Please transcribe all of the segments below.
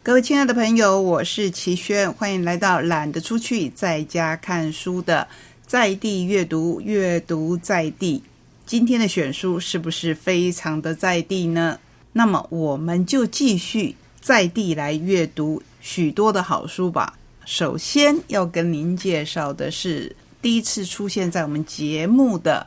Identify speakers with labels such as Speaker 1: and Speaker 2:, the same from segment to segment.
Speaker 1: 各位亲爱的朋友，我是齐轩，欢迎来到懒得出去，在家看书的在地阅读，阅读在地。今天的选书是不是非常的在地呢？那么我们就继续在地来阅读许多的好书吧。首先要跟您介绍的是第一次出现在我们节目的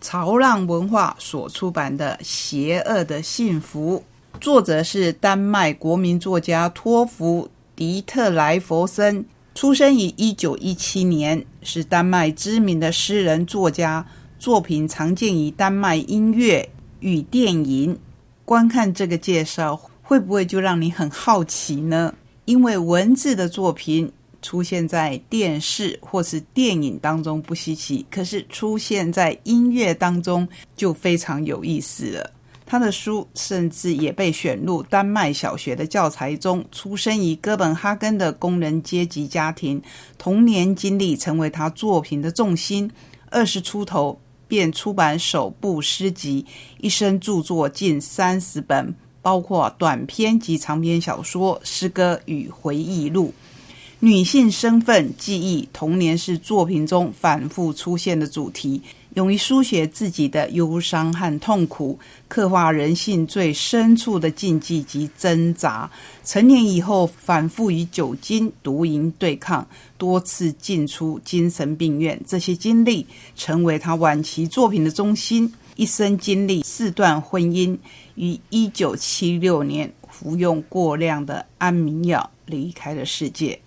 Speaker 1: 潮浪文化所出版的《邪恶的幸福》，作者是丹麦国民作家托弗迪特莱佛森，出生于一九一七年，是丹麦知名的诗人作家，作品常见于丹麦音乐与电影。观看这个介绍，会不会就让你很好奇呢？因为文字的作品。出现在电视或是电影当中不稀奇，可是出现在音乐当中就非常有意思了。他的书甚至也被选入丹麦小学的教材中。出生于哥本哈根的工人阶级家庭，童年经历成为他作品的重心。二十出头便出版首部诗集，一生著作近三十本，包括短篇及长篇小说、诗歌与回忆录。女性身份记忆，童年是作品中反复出现的主题。勇于书写自己的忧伤和痛苦，刻画人性最深处的禁忌及挣扎。成年以后，反复与酒精、毒瘾对抗，多次进出精神病院。这些经历成为他晚期作品的中心。一生经历四段婚姻，于一九七六年服用过量的安眠药，离开了世界。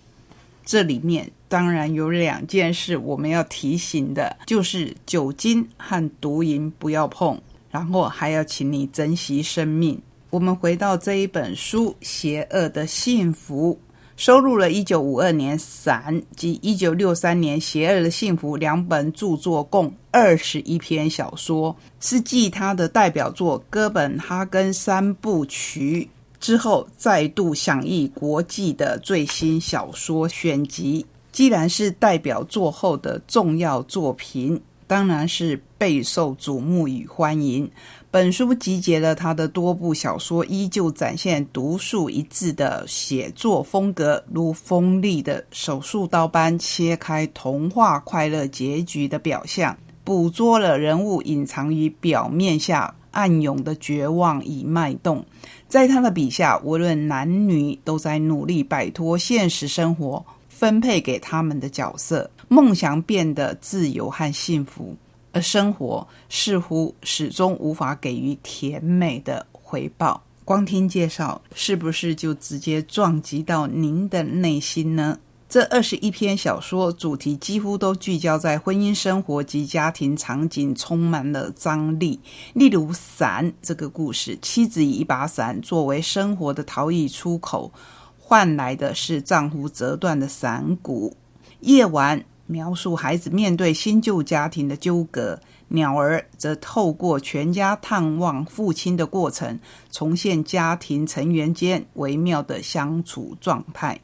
Speaker 1: 这里面当然有两件事我们要提醒的，就是酒精和毒瘾不要碰，然后还要请你珍惜生命。我们回到这一本书《邪恶的幸福》，收录了一九五二年散及一九六三年《邪恶的幸福》两本著作，共二十一篇小说，是继他的代表作《哥本哈根三部曲》。之后再度响应国际的最新小说选集，既然是代表作后的重要作品，当然是备受瞩目与欢迎。本书集结了他的多部小说，依旧展现独树一帜的写作风格，如锋利的手术刀般切开童话快乐结局的表象，捕捉了人物隐藏于表面下暗涌的绝望与脉动。在他的笔下，无论男女都在努力摆脱现实生活分配给他们的角色，梦想变得自由和幸福，而生活似乎始终无法给予甜美的回报。光听介绍，是不是就直接撞击到您的内心呢？这二十一篇小说主题几乎都聚焦在婚姻生活及家庭场景，充满了张力。例如，伞这个故事，妻子以一把伞作为生活的逃逸出口，换来的是丈夫折断的伞骨。夜晚描述孩子面对新旧家庭的纠葛，鸟儿则透过全家探望父亲的过程，重现家庭成员间微妙的相处状态。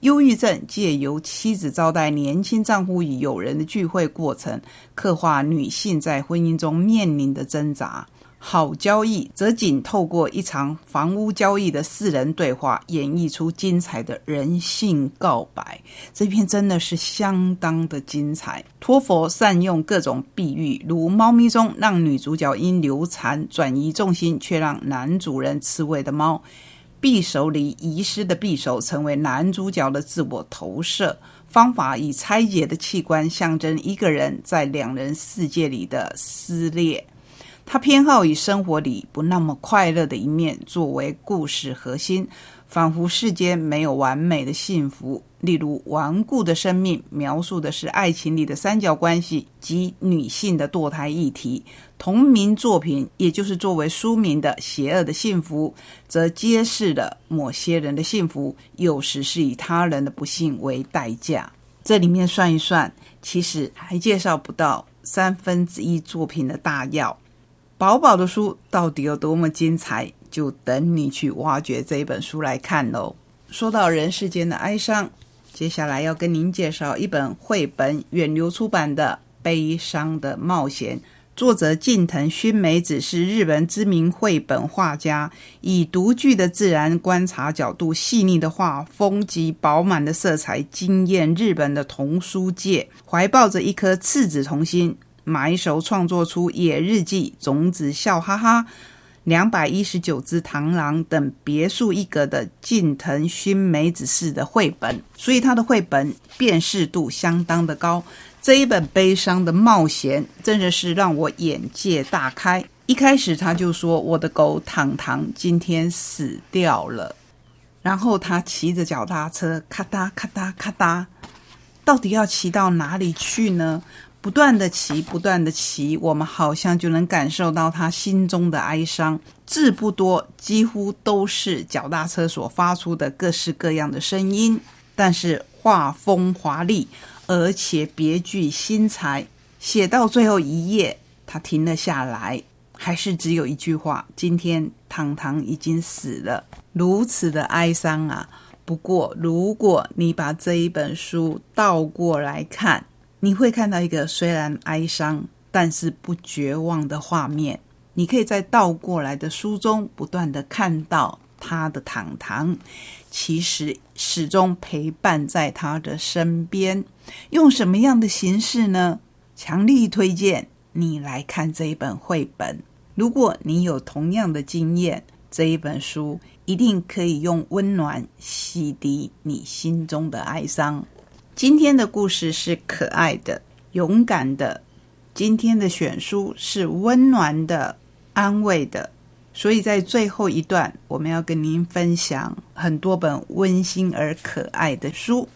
Speaker 1: 忧郁症借由妻子招待年轻丈夫与友人的聚会过程，刻画女性在婚姻中面临的挣扎。好交易则仅透过一场房屋交易的四人对话，演绎出精彩的人性告白。这篇真的是相当的精彩。托佛善用各种比喻，如猫咪中让女主角因流产转移重心，却让男主人吃味的猫。匕首里遗失的匕首成为男主角的自我投射方法，以拆解的器官象征一个人在两人世界里的撕裂。他偏好以生活里不那么快乐的一面作为故事核心。仿佛世间没有完美的幸福。例如，《顽固的生命》描述的是爱情里的三角关系及女性的堕胎议题。同名作品，也就是作为书名的《邪恶的幸福》，则揭示了某些人的幸福有时是以他人的不幸为代价。这里面算一算，其实还介绍不到三分之一作品的大要。薄薄的书到底有多么精彩？就等你去挖掘这一本书来看喽。说到人世间的哀伤，接下来要跟您介绍一本绘本，远流出版的《悲伤的冒险》，作者近藤薰美子是日本知名绘本画家，以独具的自然观察角度、细腻的画风及饱满的色彩，惊艳日本的童书界。怀抱着一颗赤子童心，埋首创作出《野日记》《种子笑哈哈》《两百一十九只螳螂》等别树一格的近藤薰美子式的绘本，所以他的绘本辨识度相当的高。这一本悲伤的冒险真的是让我眼界大开。一开始他就说：“我的狗糖糖今天死掉了。”然后他骑着脚踏车，咔嗒咔嗒咔嗒，到底要骑到哪里去呢？不断的骑，不断的骑，我们好像就能感受到他心中的哀伤。字不多，几乎都是脚踏车所发出的各式各样的声音，但是画风华丽。而且别具心裁，写到最后一页，他停了下来，还是只有一句话：“今天糖糖已经死了。”如此的哀伤啊！不过，如果你把这一本书倒过来看，你会看到一个虽然哀伤，但是不绝望的画面。你可以在倒过来的书中不断的看到他的糖糖。其实始终陪伴在他的身边，用什么样的形式呢？强力推荐你来看这一本绘本。如果你有同样的经验，这一本书一定可以用温暖洗涤你心中的哀伤。今天的故事是可爱的、勇敢的，今天的选书是温暖的、安慰的。所以在最后一段，我们要跟您分享很多本温馨而可爱的书。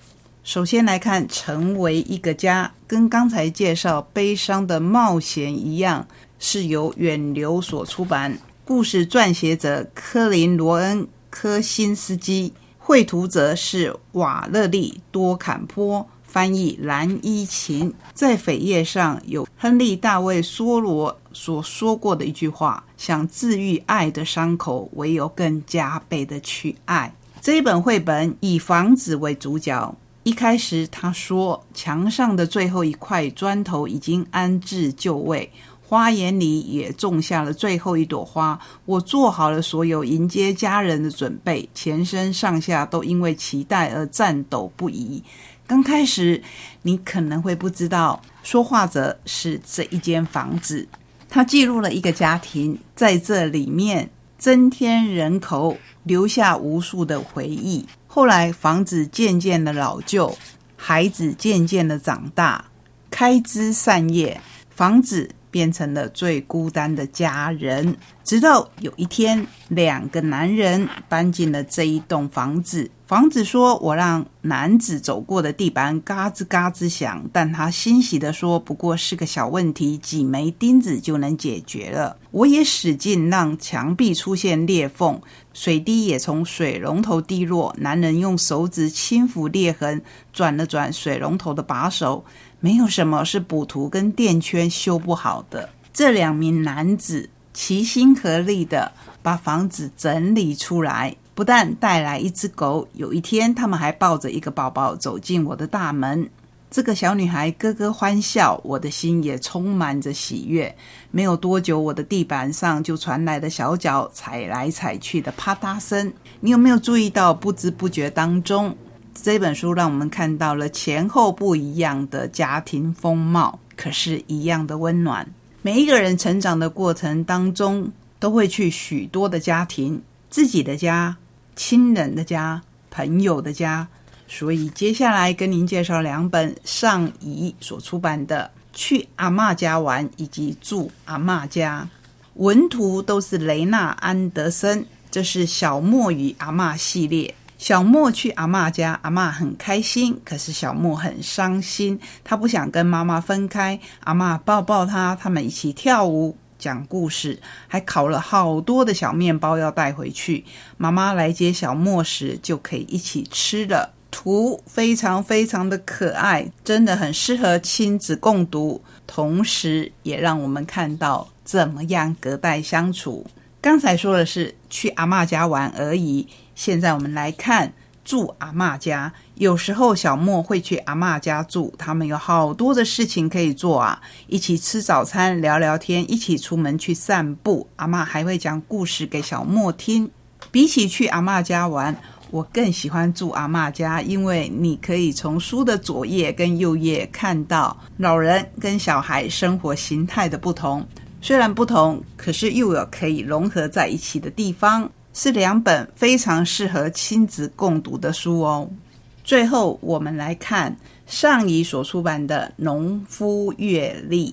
Speaker 1: 首先来看《成为一个家》，跟刚才介绍《悲伤的冒险》一样，是由远流所出版。故事撰写者科林·罗恩·科辛斯基，绘图则是瓦勒利·多坎坡。翻译蓝依琴在扉页上有亨利·大卫·梭罗所说过的一句话：“想治愈爱的伤口，唯有更加倍的去爱。”这一本绘本以房子为主角。一开始他说：“墙上的最后一块砖头已经安置就位，花园里也种下了最后一朵花。我做好了所有迎接家人的准备，全身上下都因为期待而颤抖不已。”刚开始，你可能会不知道，说话者是这一间房子，它记录了一个家庭在这里面增添人口，留下无数的回忆。后来，房子渐渐的老旧，孩子渐渐的长大，开枝散叶，房子变成了最孤单的家人。直到有一天，两个男人搬进了这一栋房子。房子说：“我让男子走过的地板嘎吱嘎吱响，但他欣喜地说：‘不过是个小问题，几枚钉子就能解决了。’我也使劲让墙壁出现裂缝，水滴也从水龙头滴落。男人用手指轻抚裂痕，转了转水龙头的把手，没有什么是补涂跟垫圈修不好的。这两名男子齐心合力的把房子整理出来。”不但带来一只狗，有一天他们还抱着一个宝宝走进我的大门。这个小女孩咯咯欢笑，我的心也充满着喜悦。没有多久，我的地板上就传来了小脚踩来踩去的啪嗒声。你有没有注意到？不知不觉当中，这本书让我们看到了前后不一样的家庭风貌，可是一样的温暖。每一个人成长的过程当中，都会去许多的家庭，自己的家。亲人的家，朋友的家，所以接下来跟您介绍两本上仪所出版的《去阿妈家玩》以及《住阿妈家》，文图都是雷纳安德森。这是小莫与阿妈系列。小莫去阿妈家，阿妈很开心，可是小莫很伤心，他不想跟妈妈分开。阿妈抱抱他，他们一起跳舞。讲故事，还烤了好多的小面包要带回去。妈妈来接小莫时，就可以一起吃了。图非常非常的可爱，真的很适合亲子共读，同时也让我们看到怎么样隔代相处。刚才说的是去阿妈家玩而已，现在我们来看住阿嬷家。有时候小莫会去阿嬷家住，他们有好多的事情可以做啊，一起吃早餐、聊聊天，一起出门去散步。阿嬷还会讲故事给小莫听。比起去阿嬷家玩，我更喜欢住阿嬷家，因为你可以从书的左页跟右页看到老人跟小孩生活形态的不同。虽然不同，可是又有可以融合在一起的地方，是两本非常适合亲子共读的书哦。最后，我们来看上一所出版的《农夫阅历》，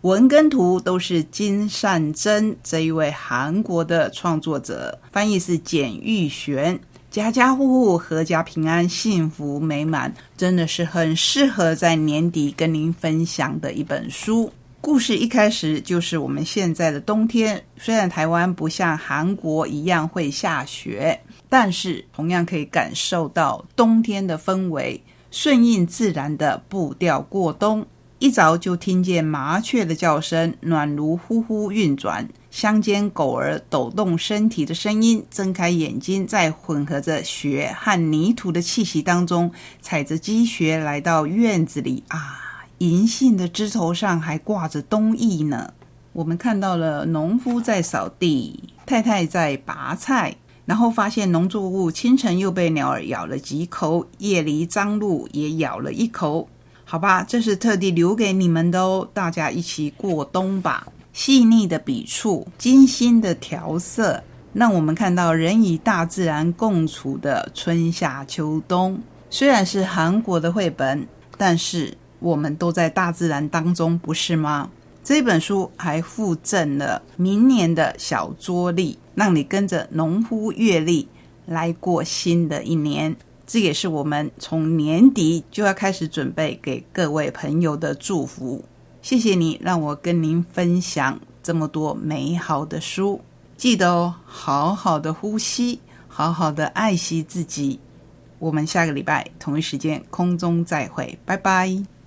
Speaker 1: 文跟图都是金善珍这一位韩国的创作者，翻译是简玉璇。家家户户阖家平安，幸福美满，真的是很适合在年底跟您分享的一本书。故事一开始就是我们现在的冬天，虽然台湾不像韩国一样会下雪，但是同样可以感受到冬天的氛围，顺应自然的步调过冬。一早就听见麻雀的叫声，暖炉呼呼运转，乡间狗儿抖动身体的声音，睁开眼睛，在混合着雪和泥土的气息当中，踩着积雪来到院子里啊。银杏的枝头上还挂着冬意呢。我们看到了农夫在扫地，太太在拔菜，然后发现农作物清晨又被鸟儿咬了几口，夜里张鹿也咬了一口。好吧，这是特地留给你们的哦，大家一起过冬吧。细腻的笔触，精心的调色，让我们看到人与大自然共处的春夏秋冬。虽然是韩国的绘本，但是。我们都在大自然当中，不是吗？这本书还附赠了明年的小桌历，让你跟着农夫阅历来过新的一年。这也是我们从年底就要开始准备给各位朋友的祝福。谢谢你让我跟您分享这么多美好的书。记得哦，好好的呼吸，好好的爱惜自己。我们下个礼拜同一时间空中再会，拜拜。